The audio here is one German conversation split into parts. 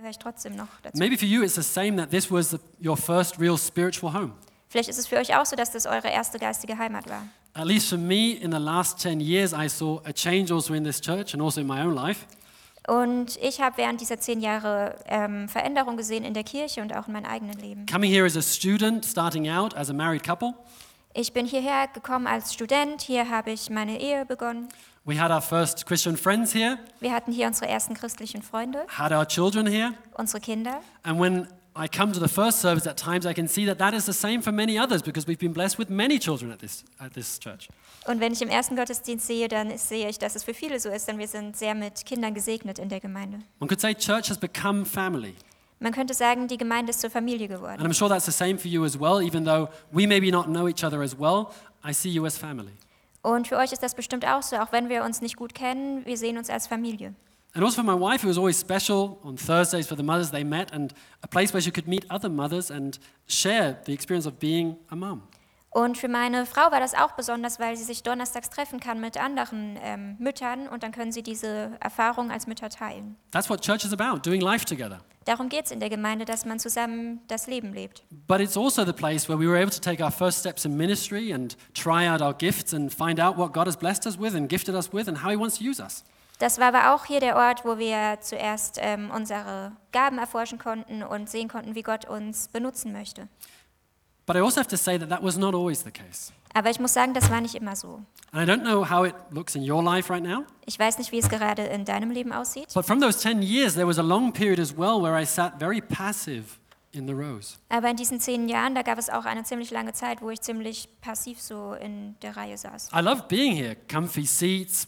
gehöre ich trotzdem noch dazu. Maybe for you it's the same that this was the, your first real spiritual home. Vielleicht ist es für euch auch so, dass das eure erste geistige Heimat war. At least for me, in the last 10 years, I saw a change also in this church and also in my own life. Und ich habe während dieser zehn Jahre ähm, Veränderung gesehen in der Kirche und auch in meinem eigenen Leben. Coming here as a student, starting out as a married couple, Ich bin hierher gekommen als Student, hier habe ich meine Ehe begonnen. We had our first Christian friends here, Wir hatten hier unsere ersten christlichen Freunde, had our children here, unsere Kinder. and when I come to the first service at times, I can see that that is the same for many others because we've been blessed with many children at this, at this church. Und wenn ich im ersten Gottesdienst sehe, dann sehe ich, dass es für viele so ist, denn wir sind sehr mit Kindern gesegnet in der Gemeinde. One could say church has become family. Man könnte sagen, die Gemeinde ist zur Familie geworden. And. I'm sure that's the same for you as well, even though we maybe not know each other as well, I see you as family. Und für euch ist das bestimmt auch so, auch wenn wir uns nicht gut kennen, wir sehen uns als Familie. And also for my wife, it was always special on Thursdays for the mothers they met and a place where she could meet other mothers and share the experience of being a mum. Und für meine Frau war das auch besonders, weil sie sich donnerstags treffen kann mit anderen ähm, Müttern und dann können sie diese Erfahrung als Mütter teilen. That's what church is about, doing life together. Darum geht es in der Gemeinde, dass man zusammen das Leben lebt. But it's also the place where we were able to take our first steps in ministry and try out our gifts and find out what God has blessed us with and gifted us with and how He wants to use us. Das war aber auch hier der Ort, wo wir zuerst ähm, unsere Gaben erforschen konnten und sehen konnten, wie Gott uns benutzen möchte. But I also have to say that that was not always the case. Aber ich muss sagen, das war nicht immer so. And I don't know how it looks in your life right now, Ich weiß nicht, wie es gerade in deinem Leben aussieht. but from those 10 years, there was a long period as well where I sat very passive in the rows. Aber in diesen zehn Jahren, da gab es auch eine ziemlich lange Zeit, wo ich ziemlich passiv so in der Reihe saß. I love being here comfy seats,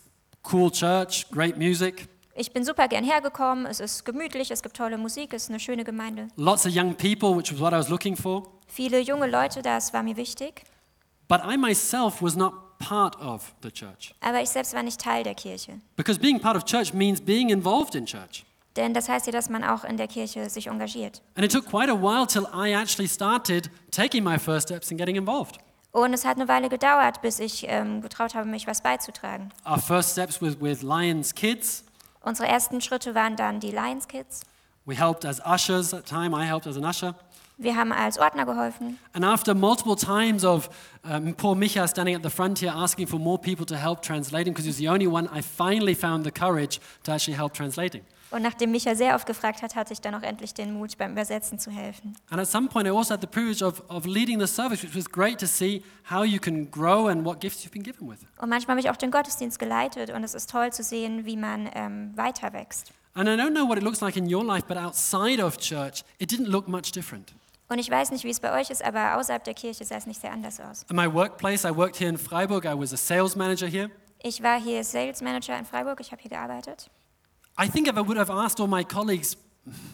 cool church, great music, Ich bin super gern hergekommen, es ist gemütlich, es gibt tolle Musik, es ist eine schöne Gemeinde. lots of young people, which was what I was looking for. Viele junge Leute, das war mir wichtig. But I myself was not part of the church. Aber ich selbst war nicht Teil der Kirche. Because being part of church means being involved in church. Denn das heißt ja, dass man auch in der Kirche sich engagiert. And it took quite a while till I actually started taking my first steps and getting involved. Und es hat eine Weile gedauert, bis ich ähm, getraut habe, mich was beizutragen. Our first steps was with Lions Kids. Unsere ersten Schritte waren dann die Lions Kids. We helped as ushers at the time. I helped as an usher. Wir haben als Ordner geholfen. And after multiple times of um, poor Micha standing at the front here asking for more people to help translating, because he was the only one, I finally found the courage to actually help translating. Und nachdem Micha sehr oft gefragt hat, hatte ich dann auch endlich den Mut, beim Übersetzen zu helfen. And at some point, I also had the privilege of, of leading the service, which was great to see how you can grow and what gifts you've been given with. Und manchmal habe ich auch den Gottesdienst geleitet und es ist toll zu sehen, wie man ähm, weiter wächst. And I don't know what it looks like in your life, but outside of church, it didn't look much different. Und ich weiß nicht, wie es bei euch ist, aber außerhalb der Kirche sah es nicht sehr anders aus. At my workplace, I worked here in Freiburg. I was a sales manager here. Ich war hier Sales Manager in Freiburg, ich habe hier gearbeitet. I think if I would have asked all my colleagues,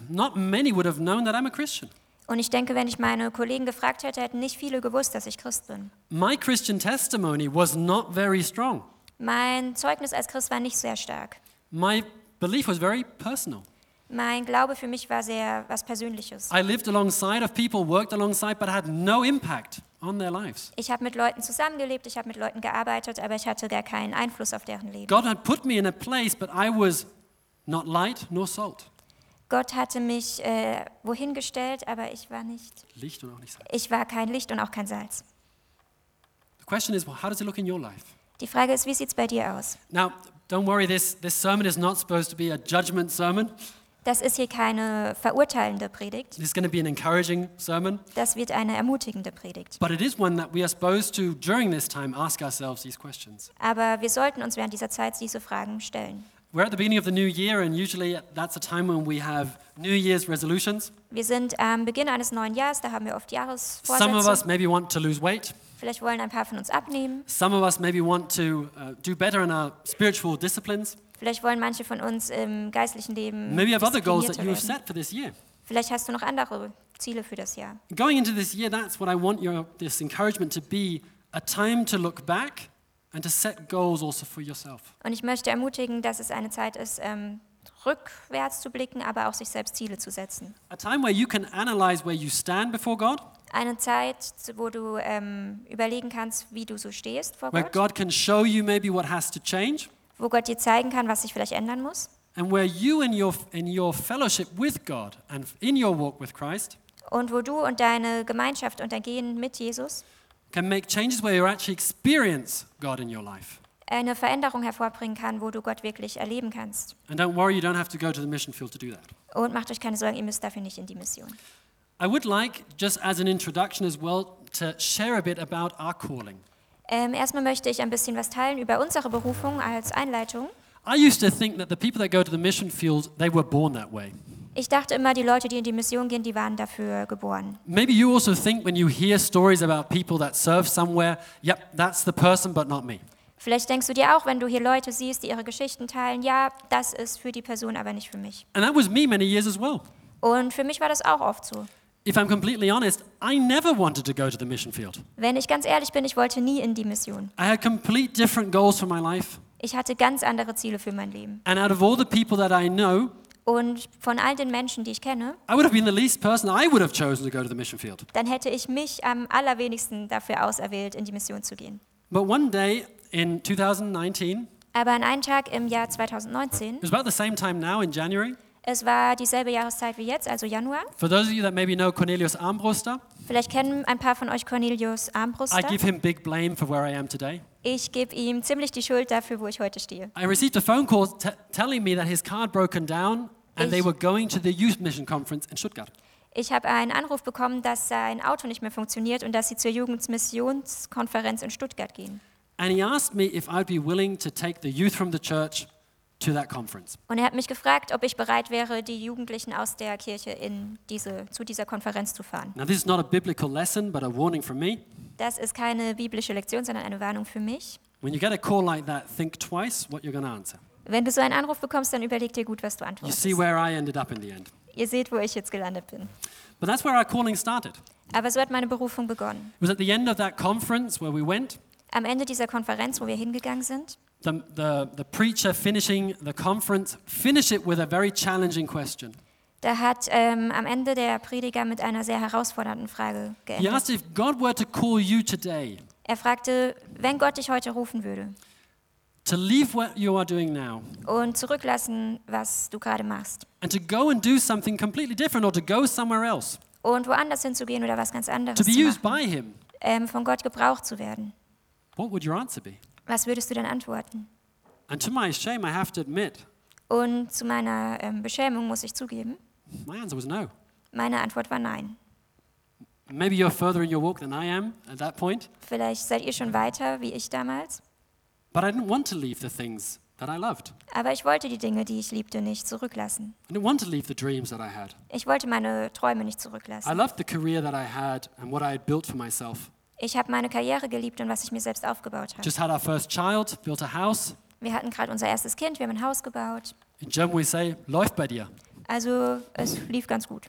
not many would have known that I'm a Christian. Und ich denke, wenn ich meine Kollegen gefragt hätte, hätten nicht viele gewusst, dass ich Christ bin. My Christian testimony was not very strong. Mein Zeugnis als Christ war nicht sehr stark. My belief was very personal. Mein Glaube für mich war sehr was Persönliches. I lived alongside of people, worked alongside, but had no impact on their lives. Ich habe mit Leuten zusammengelebt, ich habe mit Leuten gearbeitet, aber ich hatte gar keinen Einfluss auf deren Leben. God had put me in a place, but I was not light nor salt. Gott hatte mich äh, wohin gestellt, aber ich war nicht. Licht und auch nicht Salz. Ich war kein Licht und auch kein Salz. The question is, well, how does it look in your life? Die Frage ist, wie sieht es bei dir aus? Now, don't worry, this, this sermon is not supposed to be a judgment sermon. Das ist hier keine verurteilende Predigt, This is going to be an encouraging sermon. das wird eine ermutigende Predigt. But it is one that we are supposed to, during this time, ask ourselves these questions. Aber wir sollten uns während dieser Zeit diese Fragen stellen. We're at the beginning of the new year, and usually that's a time when we have New Year's resolutions. Wir sind am Beginn eines neuen Jahres, da haben wir oft Jahresvorsätze. Some of us maybe want to lose weight. Vielleicht wollen ein paar von uns abnehmen. Some of us maybe want to uh, do better in our spiritual disciplines. Vielleicht wollen manche von uns im geistlichen Leben Maybe you have other goals that you have set for this year. Vielleicht hast du noch andere Ziele für das Jahr. Going into this year, that's what I want your, this encouragement to be a time to look back and to set goals also for yourself. Und ich möchte ermutigen, dass es eine Zeit ist, ähm, rückwärts zu blicken, aber auch sich selbst Ziele zu setzen. A time where you can analyze where you stand before God, Eine Zeit, wo du ähm, überlegen kannst, wie du so stehst vor where Gott, God can show you maybe what has to change, wo Gott dir zeigen kann, was sich vielleicht ändern muss. and where you in your, in your fellowship with God and in your walk with Christ und wo du und deine Gemeinschaft und dein Gehen mit Jesus can make changes where you actually experience God in your life. eine Veränderung hervorbringen kann, wo du Gott wirklich erleben kannst. And don't worry, you don't have to go to the mission field to do that. Und macht euch keine Sorgen, ihr müsst dafür nicht in die Mission. I would like, just as an introduction as well, to share a bit about our calling. Ähm, erstmal möchte ich ein bisschen was teilen über unsere Berufung als Einleitung. I used to think that the people that go to the mission field, they were born that way. Ich dachte immer, die Leute, die in die Mission gehen, die waren dafür geboren. Maybe you also think when you hear stories about people that serve somewhere, yep, that's the person, but not me. Vielleicht denkst du dir auch, wenn du hier Leute siehst, die ihre Geschichten teilen, ja, das ist für die Person, aber nicht für mich. And that was me many years as well. Und für mich war das auch oft so. If I'm completely honest, I never wanted to go to the mission field. Wenn ich ganz ehrlich bin, ich wollte nie in die Mission. I had complete different goals for my life. Ich hatte ganz andere Ziele für mein Leben. And out of all the people that I know, Und von all den Menschen, die ich kenne, I would have been the least person I would have chosen to go to the mission field. dann hätte ich mich am allerwenigsten dafür auserwählt, in die Mission zu gehen. But one day in 2019, Aber an einem Tag im Jahr 2019, it was about the same time now in January. es war dieselbe Jahreszeit wie jetzt, also Januar. For those of you that maybe know Cornelius Armbruster, Vielleicht kennen ein paar von euch Cornelius I Armbruster. give him big blame for where I am today. Ich gebe ihm ziemlich die Schuld dafür, wo ich heute stehe. I received a phone call t- telling me that his car had broken down and they were going to the youth mission conference in Stuttgart. Ich habe einen Anruf bekommen, dass sein Auto nicht mehr funktioniert und dass sie zur Jugendmissionskonferenz in Stuttgart gehen. And he asked me if I'd be willing to take the youth from the church to that conference. Und er hat mich gefragt, ob ich bereit wäre, die Jugendlichen aus der Kirche in diese, zu dieser Konferenz zu fahren. Now, this is not a biblical lesson, but a warning from me. Das ist keine biblische Lektion, sondern eine Warnung für mich. When you get a call like that, think twice what you're going to answer. Wenn du so einen Anruf bekommst, dann überleg dir gut, was du You antwortest. see where I ended up in the end. Ihr seht, wo ich jetzt gelandet bin. But that's where our calling started. Aber so hat meine Berufung begonnen. It was at the end of that conference where we went, Am Ende dieser Konferenz, wo wir hingegangen sind, the, the, the preacher finishing the conference finished it with a very challenging question. da hat ähm, am Ende der Prediger mit einer sehr herausfordernden Frage He geendet. asked if God were to call you today Er fragte, wenn Gott dich heute rufen würde to leave what you are doing now und zurücklassen, was du gerade machst and to go and do something completely different or to go somewhere else, und woanders hinzugehen oder was ganz anderes to be zu used machen, by Him, ähm, von Gott gebraucht zu werden, what would your answer be? was würdest du dann antworten? And to my shame, I have to admit, Und zu meiner ähm, Beschämung muss ich zugeben, my answer was no. meine Antwort war nein. Maybe you're further in your walk than I am at that point, Vielleicht seid ihr schon weiter wie ich damals, but I didn't want to leave the things that I loved. aber ich wollte die Dinge, die ich liebte, nicht zurücklassen. I didn't want to leave the dreams that I had. Ich wollte meine Träume nicht I zurücklassen. loved the career that I had and what I had built for myself. Ich habe meine Karriere geliebt und was ich mir selbst aufgebaut habe. Just had our first child, built a house. Wir hatten gerade unser erstes Kind, wir haben ein Haus gebaut. In German we say, läuft bei dir. Also es lief ganz gut.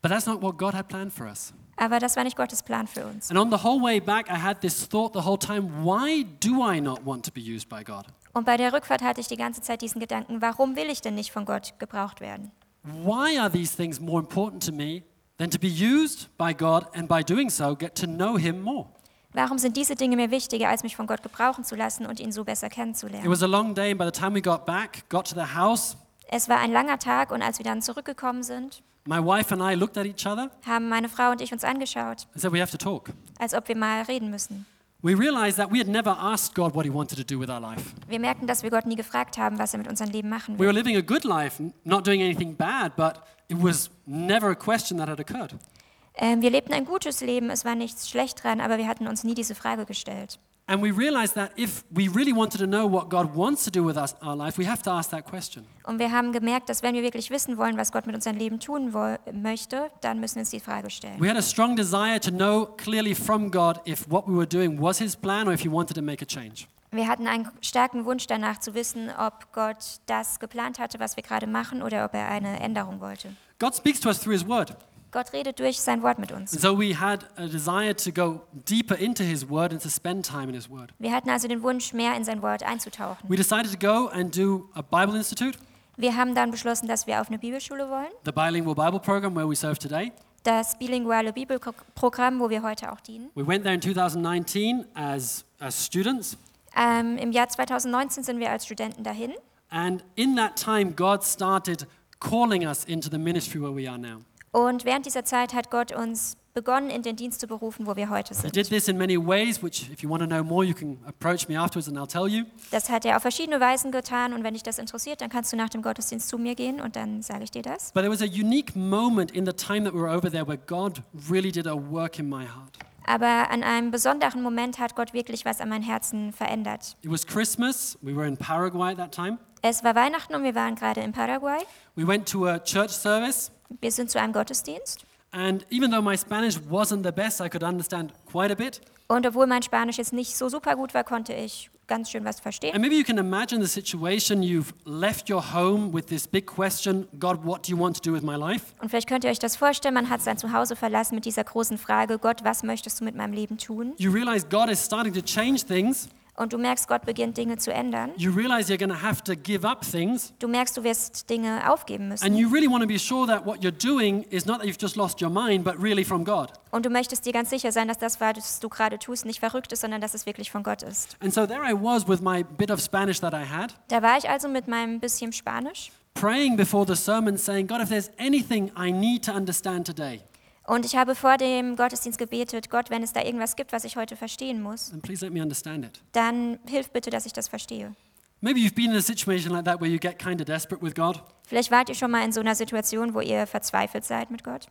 But that's not what God had planned for us. Aber das war nicht Gottes Plan für uns. And on the whole way back, I had this thought the whole time why do I not want to be used by God? Und bei der Rückfahrt hatte ich die ganze Zeit diesen Gedanken, warum will ich denn nicht von Gott gebraucht werden? Why are these things more important to me than to be used by God and by doing so get to know Him more? Warum sind diese Dinge mir wichtiger, als mich von Gott gebrauchen zu lassen und ihn so besser It kennenzulernen? was a long day, and by the time we got back, got to the house, Es war ein langer Tag und als wir dann zurückgekommen sind, my wife and I looked at each other haben meine Frau und ich uns angeschaut, and said, We have to talk. als ob wir mal reden müssen. We realized that we had never asked God what He wanted to do with our life. Wir merkten, dass wir Gott nie gefragt haben, was er mit unserem Leben machen We were will. living a good life, not doing anything bad, but it was never a question that had occurred. Ähm, wir lebten ein gutes Leben, es war nichts schlecht dran, aber wir hatten uns nie diese Frage gestellt. And we realized that if we really wanted to know what God wants to do with us, our life, we have to ask that question. Und wir haben gemerkt, dass wenn wir wirklich wissen wollen, was Gott mit unserem Leben tun möchte, dann müssen wir uns die Frage stellen. We had a strong desire to know clearly from God if what we were doing was His plan or if He wanted to make a change. Wir hatten einen starken Wunsch danach zu wissen, ob Gott das geplant hatte, was wir gerade machen, oder ob er eine Änderung wollte. God speaks to us through His Word. Gott redet durch sein Wort mit uns. And so we had a desire to go deeper into His Word and to spend time in His Word. Wir hatten also den Wunsch, mehr in sein Wort einzutauchen. We decided to go and do a Bible Institute, Wir haben dann beschlossen, dass wir auf eine Bibelschule wollen. the bilingual Bible program where we serve today. Das bilinguale Bibelprogramm, wo wir heute auch dienen. We went there in 2019 as, as students. Ähm, Im Jahr 2019 sind wir als Studenten dahin. And in that time, God started calling us into the ministry where we are now. Und während dieser Zeit hat Gott uns begonnen, in den Dienst zu berufen, wo wir heute sind. this in many ways, which, if you want to know more, you can approach me afterwards and I'll tell you. Das hat er auf verschiedene Weisen getan und wenn dich das interessiert, dann kannst du nach dem Gottesdienst zu mir gehen und dann sage ich dir das. But there was a unique moment in the time that we were over there where God really did a work in my heart. Aber an einem besonderen Moment hat Gott wirklich was an mein Herzen verändert. It was Christmas. We were in Paraguay at that time. Es war Weihnachten und wir waren gerade in Paraguay. We went to a church service, Wir sind zu einem Gottesdienst. and even though my Spanish wasn't the best, I could understand quite a bit. Und obwohl mein Spanisch jetzt nicht so super gut war, konnte ich ganz schön was verstehen. And maybe you can imagine the situation you've left your home with this big question God, what do you want to do with my life? Und vielleicht könnt ihr euch das vorstellen, man hat sein Zuhause verlassen mit dieser großen Frage, Gott, was möchtest du mit meinem Leben tun? You realize God is starting to change things. Und du merkst, Gott beginnt Dinge zu ändern. You realize you're going to have to give up things. Du merkst, du wirst Dinge aufgeben And müssen. you really want to be sure that what you're doing is not that you've just lost your mind, but really from God. Und du möchtest dir ganz sicher sein, dass das, was du gerade tust, nicht verrückt ist, sondern dass es wirklich von Gott ist. And so there I was with my bit of Spanish that I had, Da war ich also mit meinem bisschen Spanisch praying before the sermon, saying, God, if there's anything I need to understand today, und ich habe vor dem Gottesdienst gebetet, Gott, wenn es da irgendwas gibt, was ich heute verstehen muss, dann hilf bitte, dass ich das verstehe. Vielleicht wart ihr schon mal in so einer Situation, wo ihr verzweifelt seid mit Gott.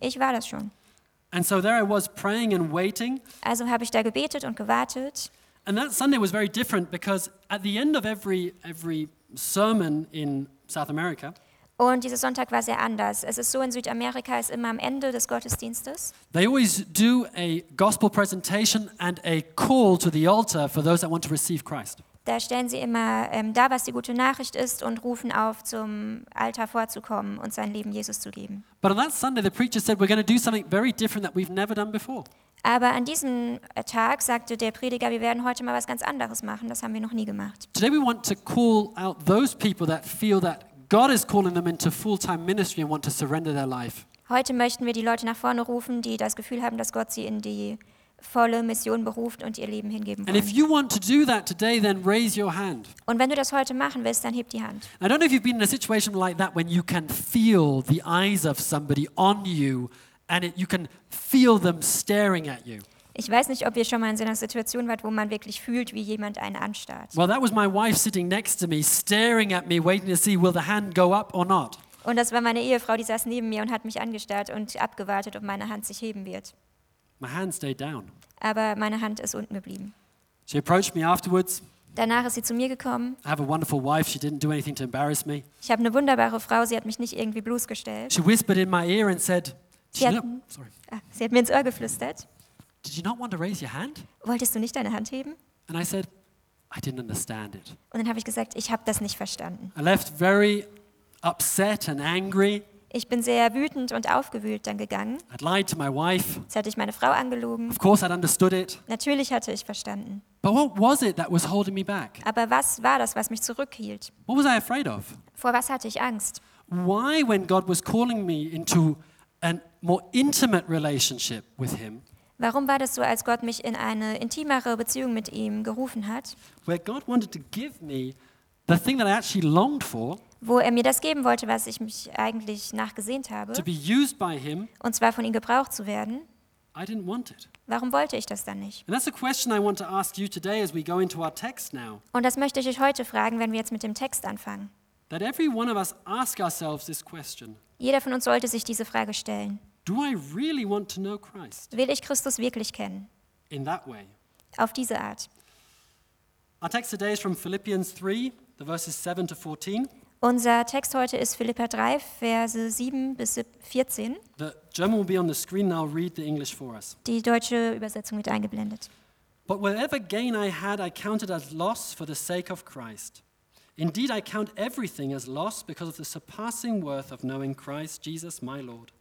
Ich war das schon. And so there I was praying and waiting. Also habe ich da gebetet und gewartet. And that Sunday was very different because at the end of every, every sermon in South America, Und dieser Sonntag war sehr anders. Es ist so, in Südamerika ist immer am Ende des Gottesdienstes. they always do a gospel presentation and a call to the altar for those that want to receive Christ. Da stellen sie immer ähm, dar, was die gute Nachricht ist und rufen auf, zum Altar vorzukommen und sein Leben Jesus zu geben. But on that Sunday, the preacher said, We're going to do something very different that we've never done before. Aber an diesem äh, Tag sagte der Prediger, wir werden heute mal was ganz anderes machen. Das haben wir noch nie gemacht. Today, we want to call out those people that feel that God is calling them into full time ministry and want to surrender their life. Heute möchten wir die Leute nach vorne rufen, die das Gefühl haben, dass Gott sie in die volle Mission beruft und ihr Leben hingeben And if wollen. you want to do that today, then raise your hand. Und wenn du das heute machen willst, dann heb die Hand. I don't know if you've been in a situation like that when you can feel the eyes of somebody on you and it, you can feel them staring at you. Ich weiß nicht, ob ihr schon mal in so einer Situation wart, wo man wirklich fühlt, wie jemand einen anstarrt. Well, that was my wife sitting next to me, staring at me, waiting to see will the hand go up or not. Und das war meine Ehefrau, die saß neben mir und hat mich angestarrt und abgewartet, ob meine Hand sich heben wird. My hand stayed down. Aber meine Hand ist unten geblieben. She approached me afterwards. Danach ist sie zu mir gekommen. I have a wonderful wife. She didn't do anything to embarrass me. Ich habe eine wunderbare Frau, sie hat mich nicht irgendwie bloßgestellt. She whispered in my ear and said, Yeah. not, sorry, Ah, sie hat mir ins Ohr geflüstert. Did you not want to raise your hand? Wolltest du nicht deine Hand heben? And I said, I didn't understand it. Und dann habe ich gesagt, ich habe das nicht verstanden. I left very upset and angry. Ich bin sehr wütend und aufgewühlt dann gegangen. I'd lied to my wife. Jetzt hatte ich meine Frau angelogen. Of course, I'd understood it. Natürlich hatte ich verstanden. But what was it that was holding me back? Aber was war das, was mich zurückhielt? What was I afraid of? Vor was hatte ich Angst? Why, when God was calling me into a more intimate relationship with Him, Warum war das so, als Gott mich in eine intimere Beziehung mit ihm gerufen hat, where God wanted to give me the thing that I actually longed for, wo er mir das geben wollte, was ich mich eigentlich nachgesehnt habe, to be used by Him, und zwar von ihm gebraucht zu werden? I didn't want it. Warum wollte ich das dann nicht? Und das möchte ich euch heute fragen, wenn wir jetzt mit dem Text anfangen. Jeder von uns sollte sich diese Frage stellen. Do I really want to know Christ Will ich Christus wirklich kennen? in that way? Auf diese Art. Our text today is from Philippians 3, the verses 7 to 14. Unser Text heute ist Philippa 3, Verse 7 bis 14. The German will be on the screen, now. Read the English for us. Die deutsche Übersetzung wird eingeblendet. But whatever gain I had, I counted as loss for the sake of Christ. Indeed, I count everything as loss because of the surpassing worth of knowing Christ Jesus my Lord.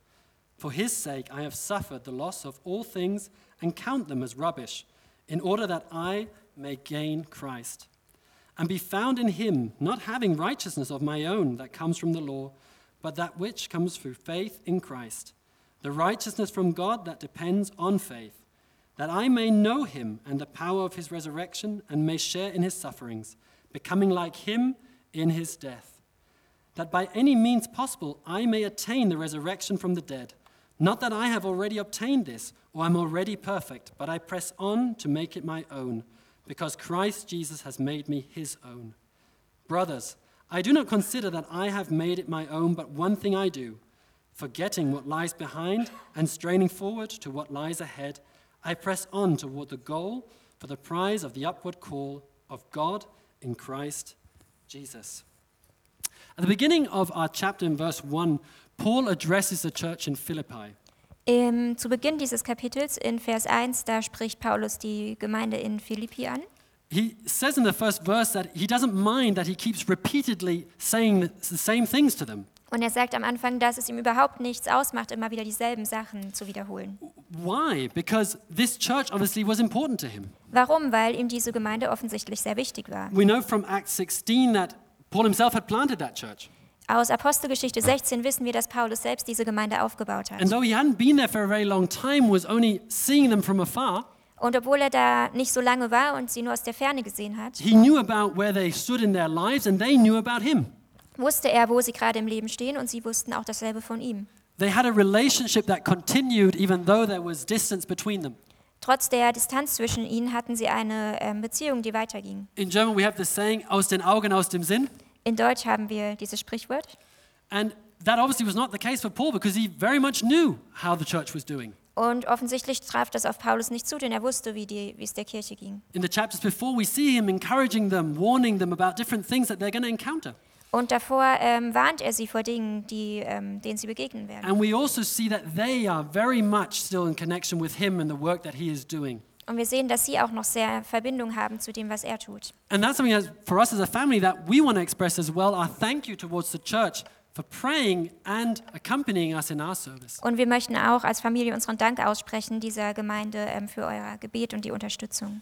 For his sake, I have suffered the loss of all things and count them as rubbish, in order that I may gain Christ and be found in him, not having righteousness of my own that comes from the law, but that which comes through faith in Christ, the righteousness from God that depends on faith that I may know him and the power of his resurrection and may share in his sufferings, becoming like him in his death, that by any means possible I may attain the resurrection from the dead. Not that I have already obtained this or I'm already perfect, but I press on to make it my own, because Christ Jesus has made me his own. Brothers, I do not consider that I have made it my own, but one thing I do, forgetting what lies behind and straining forward to what lies ahead, I press on toward the goal for the prize of the upward call of God in Christ Jesus. At the beginning of our chapter in verse 1, Paul addresses the church in Philippi. Im, zu Beginn dieses Kapitels in Vers 1, da spricht Paulus die Gemeinde in Philippi an. He says in the first verse that he doesn't mind that he keeps repeatedly saying the same things to them. Und er sagt am Anfang, dass es ihm überhaupt nichts ausmacht, immer wieder dieselben Sachen zu wiederholen. Why? Because this church obviously was important to him. Warum? Weil ihm diese Gemeinde offensichtlich sehr wichtig war. We know from Acts 16 that Paul himself had planted that church. Aus Apostelgeschichte 16 wissen wir, dass Paulus selbst diese Gemeinde aufgebaut hat. And though he hadn't been there for a very long time, was only seeing them from afar, Und obwohl er da nicht so lange war und sie nur aus der Ferne gesehen hat, he knew about where they stood in their lives and they knew about him. wusste er, wo sie gerade im Leben stehen und sie wussten auch dasselbe von ihm. They had a relationship that continued even though there was distance between them. Trotz der Distanz zwischen ihnen hatten sie eine ähm, Beziehung, die weiterging. In German, we have the saying, aus den Augen, aus dem Sinn. In Deutsch haben wir dieses Sprichwort. And that obviously was not the case for Paul because he very much knew how the church was doing. Und offensichtlich traf das auf Paulus nicht zu, denn er wusste, wie, die, wie es der Kirche ging. In the chapters before, we see him encouraging them, warning them about different things that they're going to encounter. Und davor ähm, warnt er sie vor Dingen, die, ähm, denen sie begegnen werden. And we also see that they are very much still in connection with him and the work that he is doing. Und wir sehen, dass sie auch noch sehr Verbindung haben zu dem, was er tut. And that's something that, for us as a family that we want to express as well our thank you towards the church for praying and accompanying us in our service. Und wir möchten auch als Familie unseren Dank aussprechen dieser Gemeinde ähm, für euer Gebet und die Unterstützung.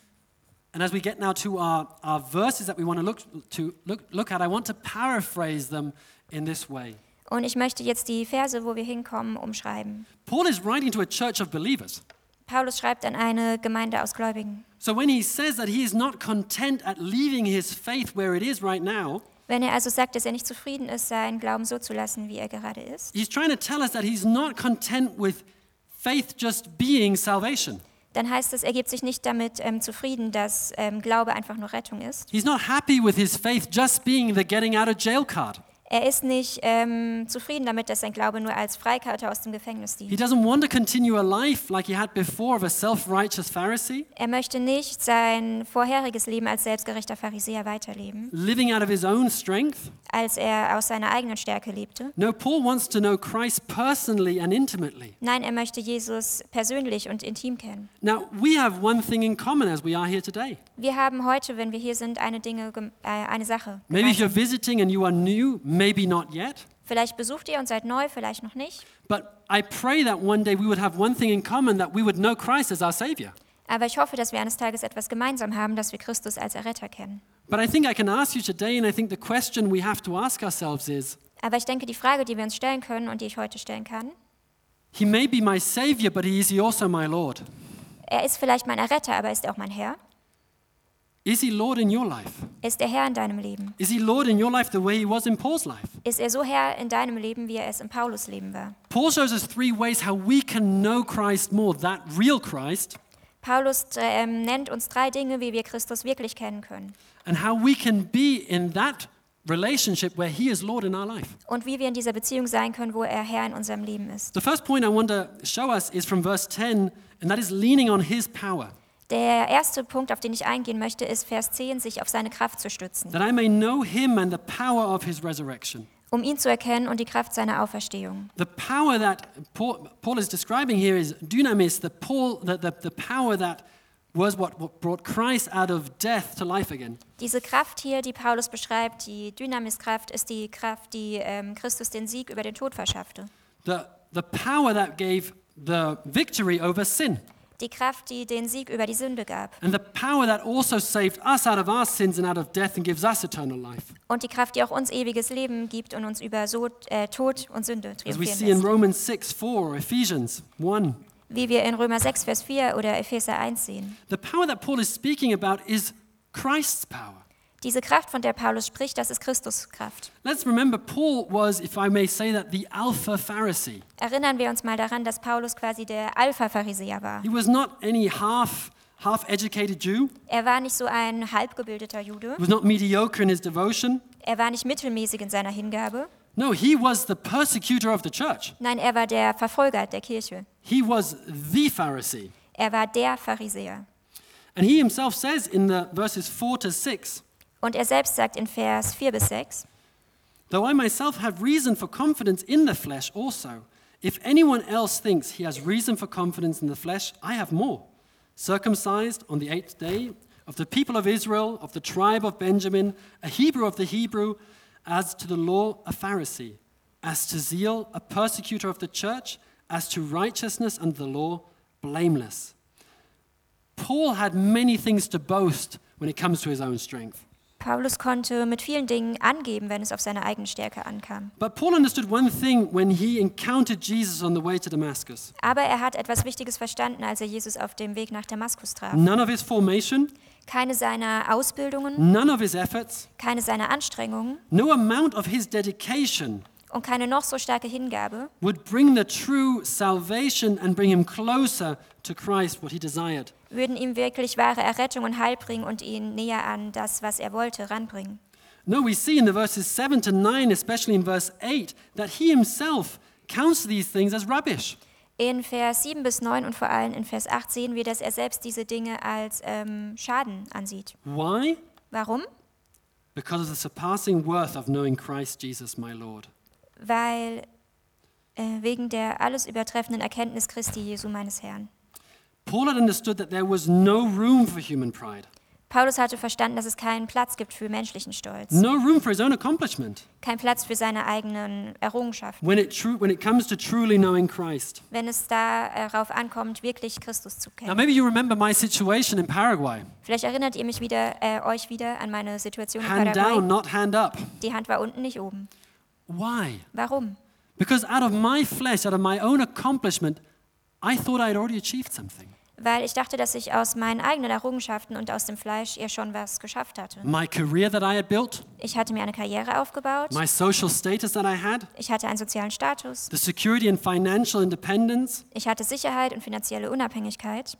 And as we get now to our, our verses that we want to look, to look, look at, I want to paraphrase them in this way. Und ich möchte jetzt die Verse, wo wir hinkommen, umschreiben. Paul is writing to a church of believers. Paulus schreibt an eine Gemeinde aus Gläubigen. So when he says that he is not content at leaving his faith where it is right now, Wenn er also sagt, dass er nicht zufrieden ist, seinen Glauben so zu lassen, wie er gerade ist, he's trying to tell us that he's not content with faith just being salvation. dann heißt es, er gibt sich nicht damit ähm, zufrieden, dass ähm, Glaube einfach nur Rettung ist. He's not happy with his faith just being the getting out of jail card. Er ist nicht ähm, zufrieden damit, dass sein Glaube nur als Freikarte aus dem Gefängnis He dient. doesn't want to continue a life like he had before of a self righteous Pharisee, Er möchte nicht sein vorheriges Leben als selbstgerechter Pharisäer weiterleben, living out of his own strength. als er aus seiner eigenen Stärke lebte. No, Paul wants to know Christ personally and intimately. Nein, er möchte Jesus persönlich und intim kennen. Now, we have one thing in common as we are here today. Wir haben heute, wenn wir hier sind, eine, Dinge, äh, eine Sache. Maybe if you're gemeinsam. visiting and you are new, maybe not yet. Vielleicht besucht ihr und seid neu, vielleicht noch nicht. But I pray that one day we would have one thing in common that we would know Christ as our Savior. Aber ich hoffe, dass wir eines Tages etwas gemeinsam haben, dass wir Christus als Erretter kennen. But I think I can ask you today, and I think the question we have to ask ourselves is Aber ich denke, die Frage, die wir uns stellen können und die ich heute stellen kann, He may be my Savior, but he, is he also my Lord? er ist vielleicht mein Erretter, aber ist er auch mein Herr? Is he Lord in your life? Ist er Herr in deinem Leben? Is he Lord in your life the way he was in Paul's life? Ist er so Herr in deinem Leben, wie er es in Paulus Leben war? Paul shows us three ways how we can know Christ more that real Christ, Paulus ähm, nennt uns drei Dinge, wie wir Christus wirklich kennen können and how we can be in that relationship where he is Lord in our life. und wie wir in dieser Beziehung sein können, wo er Herr in unserem Leben ist. The first point I want to show us is from verse 10, and that is leaning on his power, Der erste Punkt, auf den ich eingehen möchte, ist Vers 10, sich auf seine Kraft zu stützen, that I may know him and the power of his resurrection. um ihn zu erkennen und die Kraft seiner Auferstehung. The power that Paul, Paul is describing here is dunamis, the, Paul, the, the, the power that was what, what brought Christ out of death to life again. Diese Kraft hier, die Paulus beschreibt, die Dynamiskraft, ist die Kraft, die ähm, Christus den Sieg über den Tod verschaffte. The, the power that gave the victory over sin. Die Kraft, die den Sieg über die Sünde gab. Also. Und die Kraft, die auch uns ewiges Leben gibt und uns über so, äh, Tod und Sünde triumphieren see in lässt. Romans 6 4 or Ephesians 1. Wie wir in Römer 6, Vers 4 oder Epheser 1 sehen. The power that Paul is speaking about is Christ's power. Diese Kraft, von der Paulus spricht, das ist Christuskraft. Let's remember, Paul was, if I may say that, the Alpha Pharisee. Erinnern wir uns mal daran, dass Paulus quasi der Alpha-Pharisäer war. He was not any half half educated Jew. Er war nicht so ein halbgebildeter Jude. He was not mediocre in his devotion. Er war nicht mittelmäßig in seiner Hingabe. No, he was the persecutor of the church. Nein, er war der Verfolger der Kirche. He was the Pharisee. Er war der Pharisäer. And he himself says in the verses 4 to 6 Und er selbst sagt in Vers 4 bis 6, Though I myself have reason for confidence in the flesh also, if anyone else thinks he has reason for confidence in the flesh, I have more. Circumcised on the eighth day, of the people of Israel, of the tribe of Benjamin, a Hebrew of the Hebrew, as to the law, a Pharisee, as to zeal, a persecutor of the church, as to righteousness and the law, blameless. Paul had many things to boast when it comes to his own strength. Paulus konnte mit vielen Dingen angeben, wenn es auf seine eigene Stärke ankam. But Paul understood one thing when he encountered Jesus on the way to Damascus. Aber er hat etwas Wichtiges verstanden, als er Jesus auf dem Weg nach Damaskus traf. None of his formation, Keine seiner Ausbildungen, none of his efforts, keine seiner Anstrengungen no amount of his dedication und keine noch so starke Hingabe would bring the true salvation and bring him closer to Christ, what he desired. würden ihm wirklich wahre Errettung und Heil bringen und ihn näher an das, was er wollte, ranbringen. No, we see in the verses 7 to 9, especially in verse 8, that he himself counts these things as rubbish. In Vers 7 bis 9 und vor allem in Vers 8 sehen wir, dass er selbst diese Dinge als ähm, Schaden ansieht. Why? Warum? Because of the surpassing worth of knowing Christ Jesus, my Lord. Weil äh, wegen der alles übertreffenden Erkenntnis Christi Jesu meines Herrn. Paul had understood that there was no room for human pride, Paulus hatte verstanden, dass es keinen Platz gibt für menschlichen Stolz, no room for his own accomplishment keinen Platz für seine eigenen Errungenschaften, when it, tru- when it comes to truly knowing Christ. wenn es darauf ankommt, wirklich Christus zu Now, kennen. maybe you remember my situation in Paraguay Vielleicht erinnert ihr mich wieder, äh, euch wieder an meine Situation in hand down, Paraguay. not hand up. Die Hand war unten, nicht oben. Why? Warum? Because out of my flesh, out of my own accomplishment, I thought I'd already achieved something. Weil ich dachte, dass ich aus meinen eigenen Errungenschaften und aus dem Fleisch ja schon was geschafft hatte. My career that I had built, Ich hatte mir eine Karriere aufgebaut, my social status that I had, ich hatte einen sozialen Status, the security and financial independence, ich hatte Sicherheit und finanzielle Unabhängigkeit,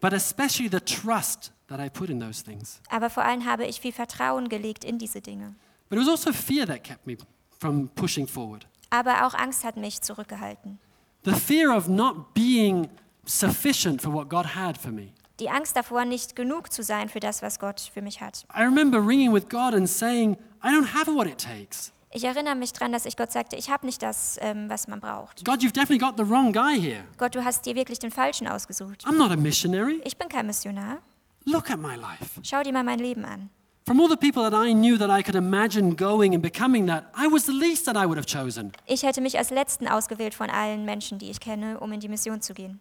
but especially the trust that I put in those things. aber vor allem habe ich viel Vertrauen gelegt in diese Dinge. But it was also fear that kept me from pushing forward. Aber auch Angst hat mich zurückgehalten. The fear of not being sufficient for what God had for me. Die Angst davor, nicht genug zu sein für das, was Gott für mich hat. I remember ringing with God and saying, I don't have what it takes. Ich erinnere mich daran, dass ich Gott sagte, ich habe nicht das, ähm, was man braucht. God, you've definitely got the wrong guy here. Gott, du hast dir wirklich den Falschen ausgesucht. I'm not a missionary. Ich bin kein Missionar. Look at my life. Schau dir mal mein Leben an. From all the people that I knew that I could imagine going and becoming that, I was the least that I would have chosen. Ich hätte mich als Letzten ausgewählt von allen Menschen, die ich kenne, um in die Mission zu gehen.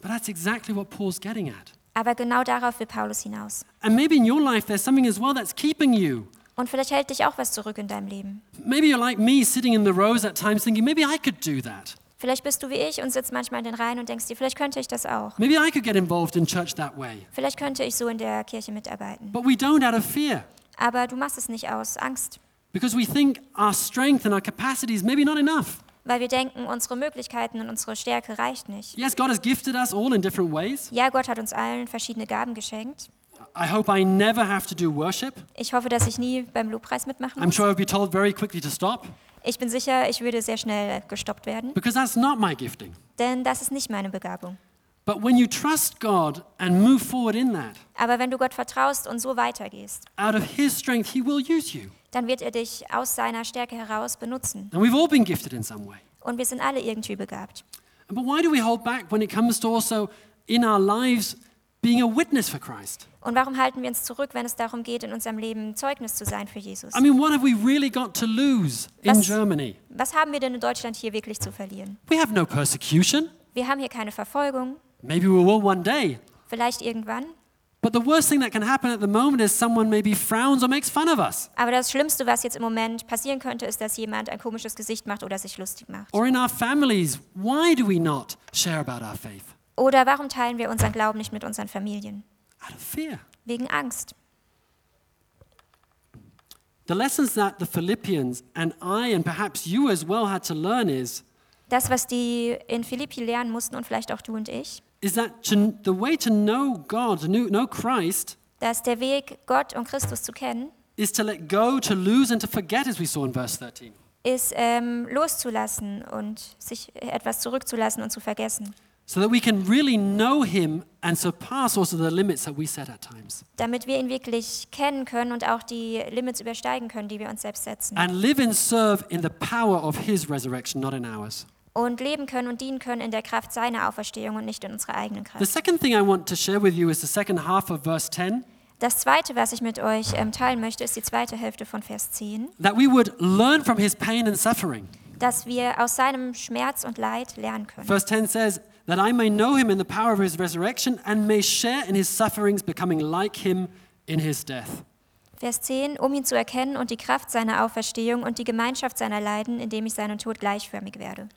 But that's exactly what Paul's getting at. Aber genau darauf will Paulus hinaus. And maybe in your life, there's something as well that's keeping you. Und vielleicht hält dich auch was zurück in deinem Leben. Maybe you're like me, sitting in the rows at times thinking, maybe I could do that. Vielleicht bist du wie ich und sitzt manchmal in den Reihen und denkst dir, vielleicht könnte ich das auch. Maybe I could get involved in church that way. Vielleicht könnte ich so in der Kirche mitarbeiten. But we don't out of fear Aber du machst es nicht aus Angst, because we think our strength and our capacity is maybe not enough. weil wir denken, unsere Möglichkeiten und unsere Stärke reicht nicht. Yes, God has gifted us all in different ways. Ja, Gott hat uns allen verschiedene Gaben geschenkt. I hope I never have to do worship. Ich hoffe, dass ich nie beim Lobpreis mitmachen I'm muss. sure I'll be told very quickly to stop Ich bin sicher, ich würde sehr schnell gestoppt werden, because that's not my gifting. denn das ist nicht meine Begabung. But when you trust God and move forward in that, Aber wenn du Gott vertraust und so weitergehst, out of His strength, He will use you. dann wird er dich aus seiner Stärke heraus benutzen. And we've all been gifted in some way. Und wir sind alle irgendwie begabt. But why do we hold back when it comes to also in our lives being a witness for Christ? Und warum halten wir uns zurück, wenn es darum geht, in unserem Leben Zeugnis zu sein für Jesus? I mean, what have we really got to lose in Was- Germany? Was haben wir denn in Deutschland hier wirklich zu verlieren? We have no persecution. Wir haben hier keine Verfolgung, Maybe we will one day. vielleicht irgendwann. But the worst thing that can happen at the moment is someone maybe frowns or makes fun of us. Aber das Schlimmste, was jetzt im Moment passieren könnte, ist, dass jemand ein komisches Gesicht macht oder sich lustig macht. Or in our families, why do we not share about our faith? Oder warum teilen wir unseren Glauben nicht mit unseren Familien? Out of fear. Wegen Angst. the lessons that the Philippians and I, and perhaps you as well, had to learn is, Das, was die in Philippi lernen mussten und vielleicht auch du und ich, is that to, the way to know God, to know, Christ, dass der Weg, Gott und Christus zu kennen, is to let go, to lose, and to forget, as we saw in verse 13. ist ähm, loszulassen und sich etwas zurückzulassen und zu vergessen, So that we can really know Him and surpass also the limits that we set at times. damit wir ihn wirklich kennen können und auch die Limits übersteigen können, die wir uns selbst setzen. And live and serve in the power of His resurrection, not in ours. Und leben können und dienen können in der Kraft seiner Auferstehung und nicht in unserer eigenen Kraft. The second thing I want to share with you is the second half of verse 10 Das Zweite, was ich mit euch ähm, teilen möchte, ist die zweite Hälfte von Vers 10, that we would learn from His pain and suffering. dass wir aus seinem Schmerz und Leid lernen können. Verse 10 says, That I may know Him in the power of His resurrection and may share in His sufferings, becoming like Him in His death. Vers 10, um ihn zu erkennen und die Kraft seiner Auferstehung und die Gemeinschaft seiner Leiden, indem ich seinen Tod gleichförmig werde.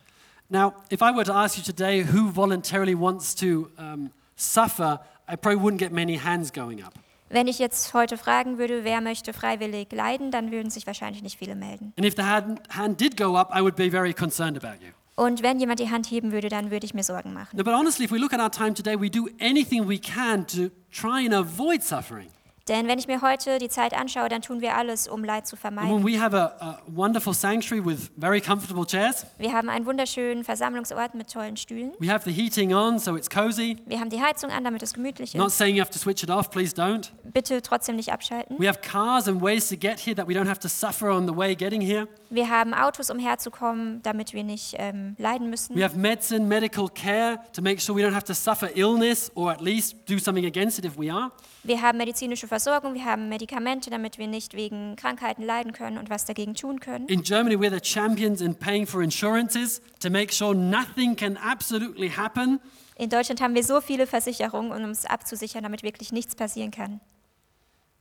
Now, if I were to ask you today who voluntarily wants to um, suffer, I probably wouldn't get many hands going up. Wenn ich jetzt heute fragen würde, wer möchte freiwillig leiden, dann würden sich wahrscheinlich nicht viele melden. And if the hand, hand did go up, I would be very concerned about you. Und wenn jemand die Hand heben würde, dann würde ich mir Sorgen machen. No, but honestly, if we look at our time today, we do anything we can to try and avoid suffering. Denn wenn ich mir heute die Zeit anschaue, dann tun wir alles, um Leid zu vermeiden. we have a, a wonderful sanctuary with very comfortable chairs, Wir haben einen wunderschönen Versammlungsort mit tollen Stühlen. we have the heating on so it's cozy. Wir haben die Heizung an, damit es gemütlich Not ist. saying you have to switch it off, please don't. Bitte trotzdem nicht abschalten. We have cars and ways to get here that we don't have to suffer on the way getting here. Wir haben Autos, um herzukommen, damit wir nicht ähm, leiden müssen. We have medicine, medical care to make sure we don't have to suffer illness or at least do something against it if we are. Wir haben medizinische Versorgung, wir haben Medikamente, damit wir nicht wegen Krankheiten leiden können und was dagegen tun können. In Germany, we're the champions in paying for insurances to make sure nothing can absolutely happen. In Deutschland haben wir so viele Versicherungen, um uns abzusichern, damit wirklich nichts passieren kann.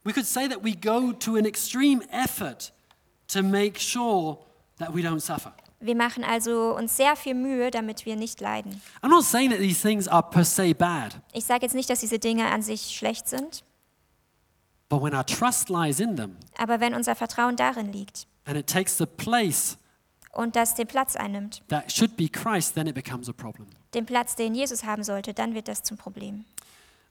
We could say that we go to an extreme effort to make sure that we don't suffer. Wir machen also uns sehr viel Mühe, damit wir nicht leiden. I'm not saying that these things are per se bad, Ich sage jetzt nicht, dass diese Dinge an sich schlecht sind, but when our trust lies in them aber wenn unser Vertrauen darin liegt and it takes the place und das den Platz einnimmt, that should be Christ, then it becomes a problem. den Platz, den Jesus haben sollte, dann wird das zum Problem.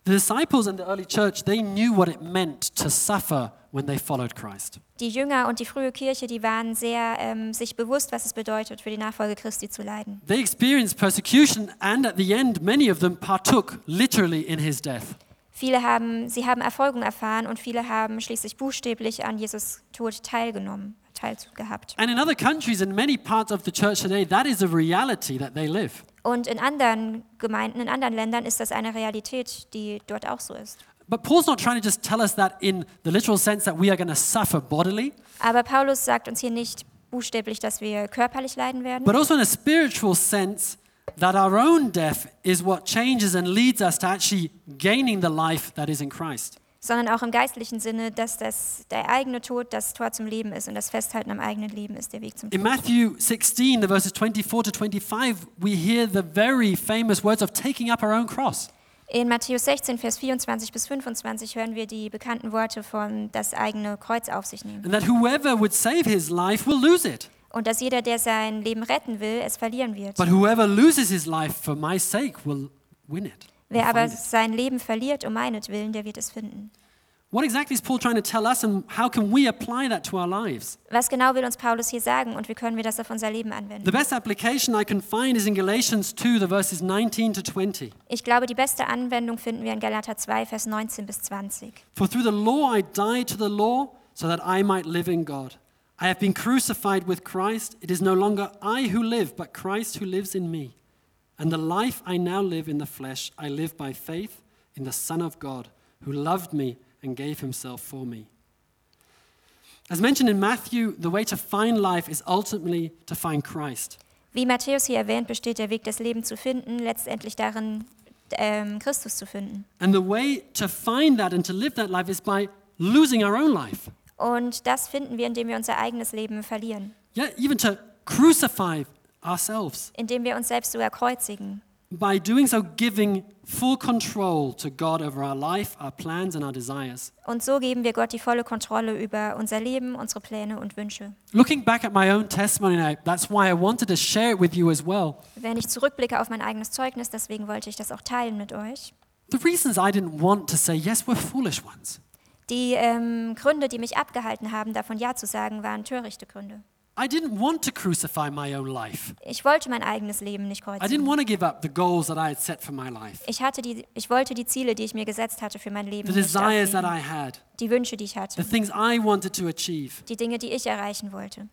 The disciples in the early church, they knew what it meant to suffer when they followed Christ. Die Jünger und die frühe Kirche, die waren sehr ähm, sich bewusst, was es bedeutet, für die Nachfolge Christi zu leiden. They experienced persecution, and at the end, many of them partook literally in his death. Viele haben, sie haben Erfolgung erfahren und viele haben schließlich buchstäblich an Jesus Tod teilgenommen, teilgehabt. And in other countries, in many parts of the church today, that is a reality that they live. Und in anderen Gemeinden, in anderen Ländern ist das eine Realität, die dort auch so ist. But Paul's not trying to just tell us that in the literal sense that we are going to suffer bodily, Aber Paulus sagt uns hier nicht buchstäblich, dass wir körperlich leiden werden, but also in a spiritual sense that our own death is what changes and leads us to actually gaining the life that is in Christ. sondern auch im geistlichen Sinne, dass das, der eigene Tod das Tor zum Leben ist und das Festhalten am eigenen Leben ist der Weg zum In Matthew 16, the verses 24 to 25, we hear the very famous words of taking up our own cross. In Matthäus 16, Vers 24 bis 25 hören wir die bekannten Worte von das eigene Kreuz auf sich nehmen. And that whoever would save his life will lose it. Und dass jeder, der sein Leben retten will, es verlieren wird. But whoever loses his life for my sake will win it. Wer aber sein Leben verliert um meinetwillen, der wird es finden. What exactly is Paul trying to tell us, and how can we apply that to our lives? Was genau will uns Paulus hier sagen und wie können wir das auf unser Leben The anwenden? best application I can find is in Galatians 2, the verses 19 to 20. Ich glaube, die beste Anwendung finden wir in Galater 2, Vers 19 bis 20. For through the law I died to the law so that I might live in God. I have been crucified with Christ. It is no longer I who live, but Christ who lives in me. And the life I now live in the flesh, I live by faith in the Son of God, who loved me and gave himself for me. As mentioned in Matthew, the way to find life is ultimately to find Christ. Wie Matthäus hier erwähnt, besteht der Weg, das Leben zu finden, letztendlich darin, ähm, Christus zu finden. And the way to find that and to live that life is by losing our own life. Und das finden wir, indem wir unser eigenes Leben verlieren, Yeah, even to crucify ourselves. indem wir uns selbst sogar kreuzigen. by doing so, giving full control to God over our life, our plans, and our desires. Und so geben wir Gott die volle Kontrolle über unser Leben, unsere Pläne und Wünsche. Looking back at my own testimony now, that's why I wanted to share it with you as well. Wenn ich zurückblicke auf mein eigenes Zeugnis, deswegen wollte ich das auch teilen mit euch. The reasons I didn't want to say, yes, we're foolish ones. Die ähm, Gründe, die mich abgehalten haben, davon Ja zu sagen, waren törichte Gründe. I didn't want to crucify my own life. Ich wollte mein eigenes Leben nicht I didn't kreuzigen. want to give up the goals that I had set for my life, Ich, hatte die, ich wollte die Ziele, die ich mir gesetzt hatte für mein Leben, the nicht desires that aufgeben. I had, die Wünsche, die ich the hatte, things I wanted to achieve. die Dinge, die ich erreichen wollte.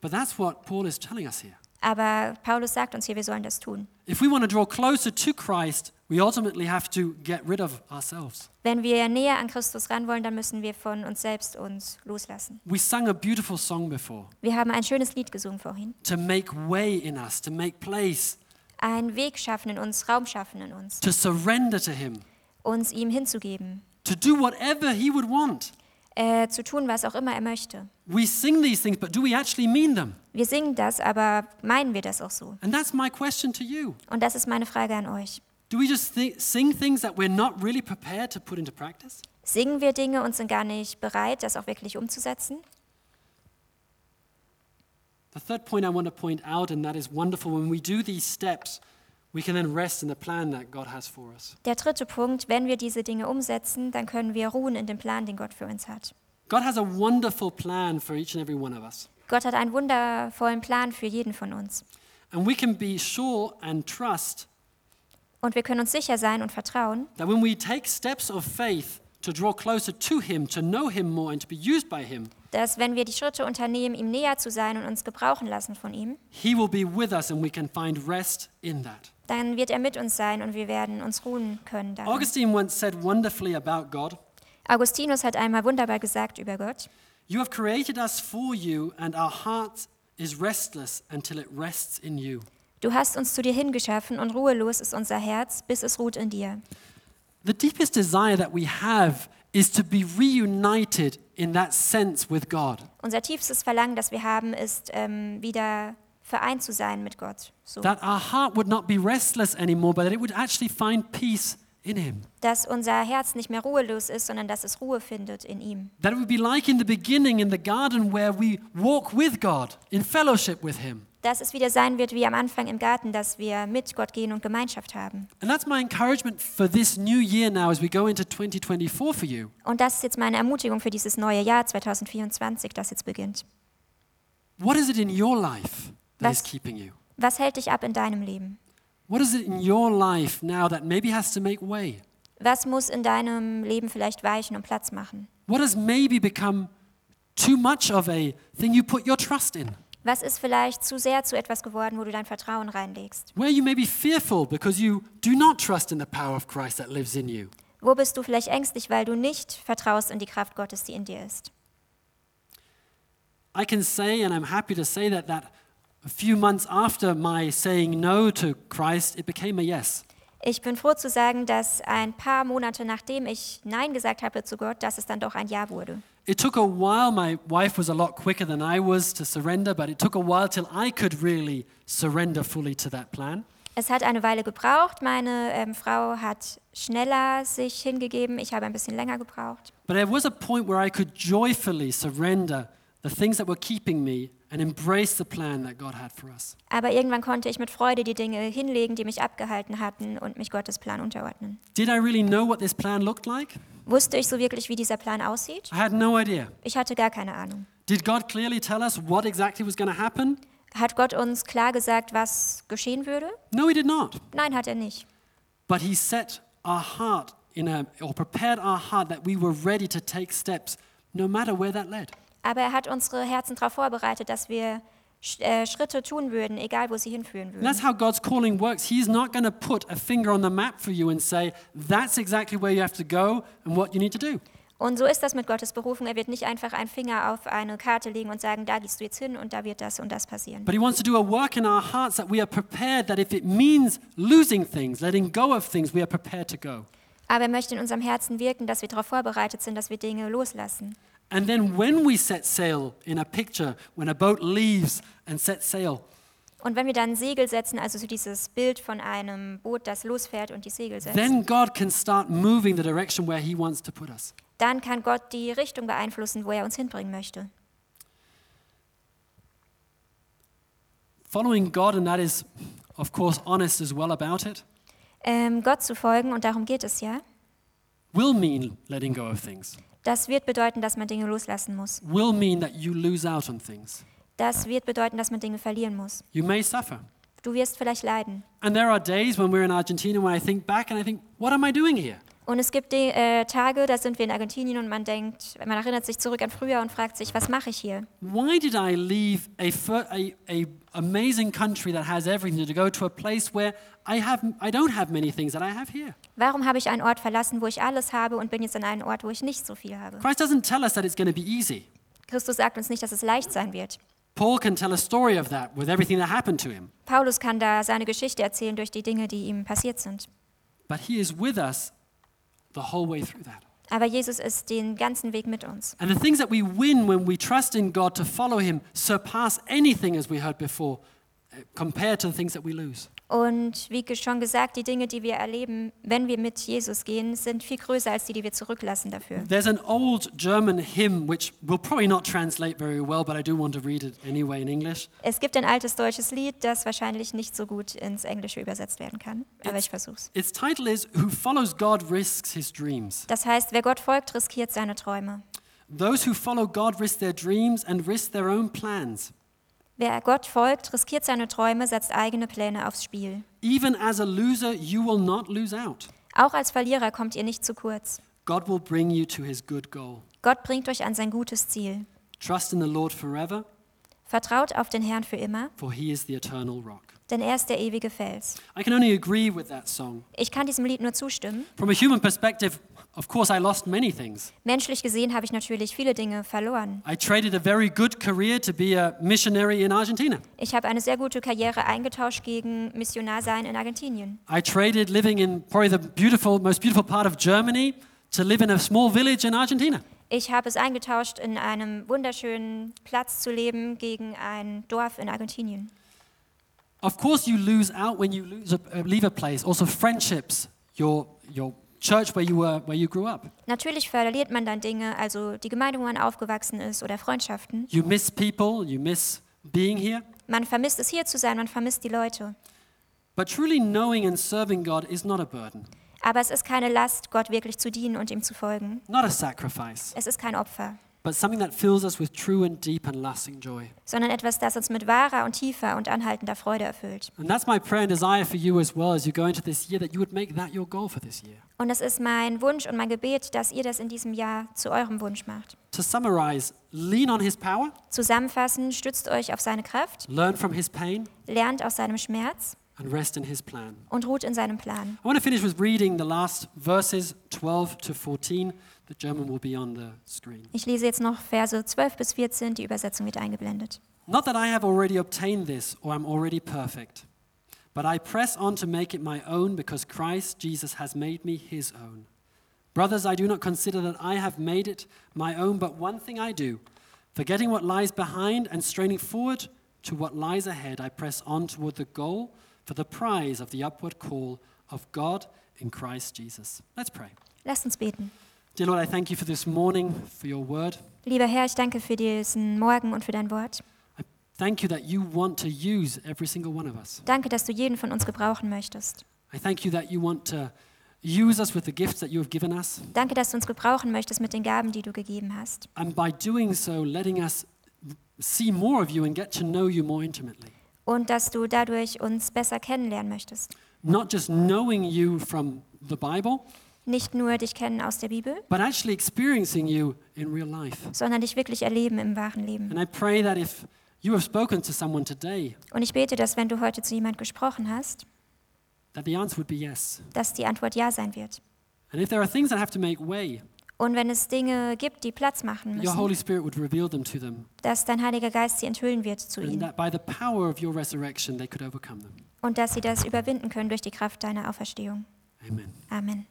But that's what Paul is telling us here. Aber Paulus sagt uns hier, wir sollen das tun. If we want to draw closer to Christ, we ultimately have to get rid of ourselves. Wenn wir näher an Christus ran wollen, dann müssen wir von uns selbst uns loslassen. We sang a beautiful song before Wir haben ein schönes Lied gesungen vorhin. to make way in us, to make place, Einen Weg schaffen in uns, Raum schaffen in uns, to surrender to Him, uns ihm hinzugeben, to do whatever He would want. äh, zu tun, was auch immer er möchte. We sing these things, but do we actually mean them? Wir singen das, aber meinen wir das auch so? And that's my question to you. Und das ist meine Frage an euch. Do we just thi- sing things that we're not really prepared to put into practice? Singen wir Dinge und sind gar nicht bereit, das auch wirklich umzusetzen? The third point I want to point out, and that is wonderful, when we do these steps, we can then rest in the plan that God has for us. Der dritte Punkt, wenn wir diese Dinge umsetzen, dann können wir ruhen in dem Plan, den Gott für uns hat. God has a wonderful plan for each and every one of us. Gott hat einen wundervollen Plan für jeden von uns. And we can be sure and trust Und wir können uns sicher sein und vertrauen, that when we take steps of faith to draw closer to Him, to know Him more, and to be used by Him, dass wenn wir die Schritte unternehmen, ihm näher zu sein und uns gebrauchen lassen von ihm, He will be with us and we can find rest in that. dann wird er mit uns sein und wir werden uns ruhen können. Darin. Augustine once said wonderfully about God Augustinus hat einmal wunderbar gesagt über Gott, You have created us for you, and our heart is restless until it rests in you. Du hast uns zu dir hingeschaffen und ruhelos ist unser Herz, bis es ruht in dir. The deepest desire that we have is to be reunited in that sense with God. Unser tiefstes Verlangen, das wir haben, ist, ähm, wieder vereint zu sein mit Gott. So. That our heart would not be restless anymore, but that it would actually find peace in Him. Dass unser Herz nicht mehr ruhelos ist, sondern dass es Ruhe findet in ihm. That it would be like in the beginning in the garden where we walk with God in fellowship with Him. Dass es wieder sein wird wie am Anfang im Garten, dass wir mit Gott gehen und Gemeinschaft haben. And that's my encouragement for this new year now as we go into 2024 for you. Und das ist jetzt meine Ermutigung für dieses neue Jahr 2024, das jetzt beginnt. What is it in your life that is Was- keeping you? Was hält dich ab in deinem Leben? What is it in your life now that maybe has to make way? Was muss in deinem Leben vielleicht weichen und Platz machen? What has maybe become too much of a thing you put your trust in? Was ist vielleicht zu sehr zu etwas geworden, wo du dein Vertrauen reinlegst? Where you may be fearful because you do not trust in the power of Christ that lives in you. Wo bist du vielleicht ängstlich, weil du nicht vertraust in die Kraft Gottes, die in dir ist? I can say, and I'm happy to say that, that a few months after my saying no to Christ, it became a yes. Ich bin froh zu sagen, dass ein paar Monate nachdem ich Nein gesagt habe zu Gott, dass es dann doch ein Ja wurde. It took a while. My wife was a lot quicker than I was to surrender, but it took a while till I could really surrender fully to that plan. Es hat eine Weile gebraucht. Meine ähm, Frau hat schneller sich hingegeben. Ich habe ein bisschen länger gebraucht. But there was a point where I could joyfully surrender the things that were keeping me and embrace the plan that God had for us. Aber irgendwann konnte ich mit Freude die Dinge hinlegen, die mich abgehalten hatten und mich Gottes Plan unterordnen. Did I really know what this plan looked like? Wusste ich so wirklich, wie dieser Plan aussieht? I had no idea. Ich hatte gar keine Ahnung. Did God clearly tell us what exactly was going to happen? Hat Gott uns klar gesagt, was geschehen würde? No, He did not. Nein, hat er nicht. But He set our heart in a, or prepared our heart that we were ready to take steps, no matter where that led. Aber er hat unsere Herzen darauf vorbereitet, dass wir äh, Schritte tun würden, egal wo sie hinführen würden. that's how God's calling works. He's not going to put a finger on the map for you and say, that's exactly where you have to go and what you need to do. Und so ist das mit Gottes Berufung. Er wird nicht einfach einen Finger auf eine Karte legen und sagen, da gehst du jetzt hin und da wird das und das passieren. But He wants to do a work in our hearts that we are prepared, that if it means losing things, letting go of things, we are prepared to go. Aber er möchte in unserem Herzen wirken, dass wir darauf vorbereitet sind, dass wir Dinge loslassen. And then when we set sail in a picture, when a boat leaves and sets sail, Und wenn wir dann Segel setzen, also so dieses Bild von einem Boot, das losfährt und die Segel setzt, then God can start moving the direction where He wants to put us. dann kann Gott die Richtung beeinflussen, wo er uns hinbringen möchte. Following God, and that is, of course, honest as well about it, Ähm, Gott zu folgen, und darum geht es ja, will mean letting go of things, das wird bedeuten, dass man Dinge loslassen muss. will mean that you lose out on things. Das wird bedeuten, dass man Dinge verlieren muss. You may suffer. Du wirst vielleicht leiden. And there are days when we're in Argentina when I think back and I think, what am I doing here? Und es gibt die, äh, Tage, da sind wir in Argentinien und man denkt, man erinnert sich zurück an früher und fragt sich, was mache ich hier? Why did I leave a, a, a amazing country that has everything to go to a place where I, have, I don't have many things that I have here? Warum habe ich einen Ort verlassen, wo ich alles habe und bin jetzt an einen Ort, wo ich nicht so viel habe? Christ doesn't tell us that it's going to be easy. Christus sagt uns nicht, dass es leicht sein wird. Paul can tell a story of that with everything that happened to him. Paulus kann da seine Geschichte erzählen durch die Dinge, die ihm passiert sind. But he is with us the whole way through that. Aber Jesus ist den ganzen Weg mit uns. And the things that we win when we trust in God to follow him surpass anything, as we heard before, compared to the things that we lose. Und wie schon gesagt, die Dinge, die wir erleben, wenn wir mit Jesus gehen, sind viel größer als die, die wir zurücklassen dafür. There's an old German hymn which will probably not translate very well, but I do want to read it anyway in English. Es gibt ein altes deutsches Lied, das wahrscheinlich nicht so gut ins Englische übersetzt werden kann, aber It's- ich versuch's. Its title is Who Follows God Risks His Dreams. Das heißt, wer Gott folgt, riskiert seine Träume. Those who follow God risk their dreams and risk their own plans. Wer Gott folgt, riskiert seine Träume, setzt eigene Pläne aufs Spiel. Even as a loser, you will not lose out. Auch als Verlierer kommt ihr nicht zu kurz. God will bring you to his good goal. Gott bringt euch an sein gutes Ziel. Trust in the Lord forever, Vertraut auf den Herrn für immer, for he is the eternal rock. denn er ist der ewige Fels. I can only agree with that song. Ich kann diesem Lied nur zustimmen. From a human perspective, of course, I lost many things. Menschlich gesehen habe ich natürlich viele Dinge verloren. I traded a very good career to be a missionary in Argentina. Ich habe eine sehr gute Karriere eingetauscht gegen Missionarsein in Argentinien. I traded living in probably the beautiful, most beautiful part of Germany to live in a small village in Argentina. Ich habe es eingetauscht, in einem wunderschönen Platz zu leben gegen ein Dorf in Argentinien. Of course, you lose out when you lose a, uh, leave a place. Also, friendships, your, your church where you, were, where you grew up. Natürlich verliert man dann Dinge, also die Gemeinde, wo man aufgewachsen ist oder Freundschaften. You miss people, you miss being here. Man vermisst es hier zu sein, man vermisst die Leute. But truly knowing and serving God is not a burden, Aber es ist keine Last, Gott wirklich zu dienen und ihm zu folgen. not a sacrifice, Es ist kein Opfer, but something that fills us with true and deep and lasting joy. sondern etwas, das uns mit wahrer und tiefer und anhaltender Freude erfüllt. And that's my prayer and desire for you as well as you go into this year, that you would make that your goal for this year. Und es ist mein Wunsch und mein Gebet, dass ihr das in diesem Jahr zu eurem Wunsch macht. To summarize, lean on His power, Zusammenfassen, stützt euch auf seine Kraft, learn from His pain, lernt aus seinem Schmerz and rest in His plan. und ruht in seinem Plan. I want to finish with reading the last verses 12 to 14. The German will be on the screen. Ich lese jetzt noch Verse 12 bis 14, die Übersetzung wird eingeblendet. Not that I have already obtained this or am already perfect, but I press on to make it my own because Christ Jesus has made me his own. Brothers, I do not consider that I have made it my own, but one thing I do, forgetting what lies behind and straining forward to what lies ahead, I press on toward the goal for the prize of the upward call of God in Christ Jesus. Let's pray. Lasst uns beten. Dear Lord, I thank you for this morning, for your word. Lieber Herr, ich danke für diesen Morgen und für dein Wort. I thank you that you want to use every single one of us. Danke, dass du jeden von uns gebrauchen möchtest. I thank you that you want to use us with the gifts that you have given us, Danke, dass du uns gebrauchen möchtest mit den Gaben, die du gegeben hast. and by doing so, letting us see more of you and get to know you more intimately. Und dass du dadurch uns besser kennenlernen möchtest. Not just knowing you from the Bible, Nicht nur dich kennen aus der Bibel, but actually experiencing you in real life. sondern dich wirklich erleben im wahren Leben. And I pray that if you have spoken to someone today, Und ich bete, dass wenn du heute zu jemand gesprochen hast, that the answer would be yes. dass die Antwort ja sein wird. And if there are things that have to make way, Und wenn es Dinge gibt, die Platz machen your müssen, Holy Spirit would reveal them to them, dass dein Heiliger Geist sie enthüllen wird zu and ihnen that by the power of your resurrection, they could overcome them. und dass sie das überwinden können durch die Kraft deiner Auferstehung. Amen. Amen.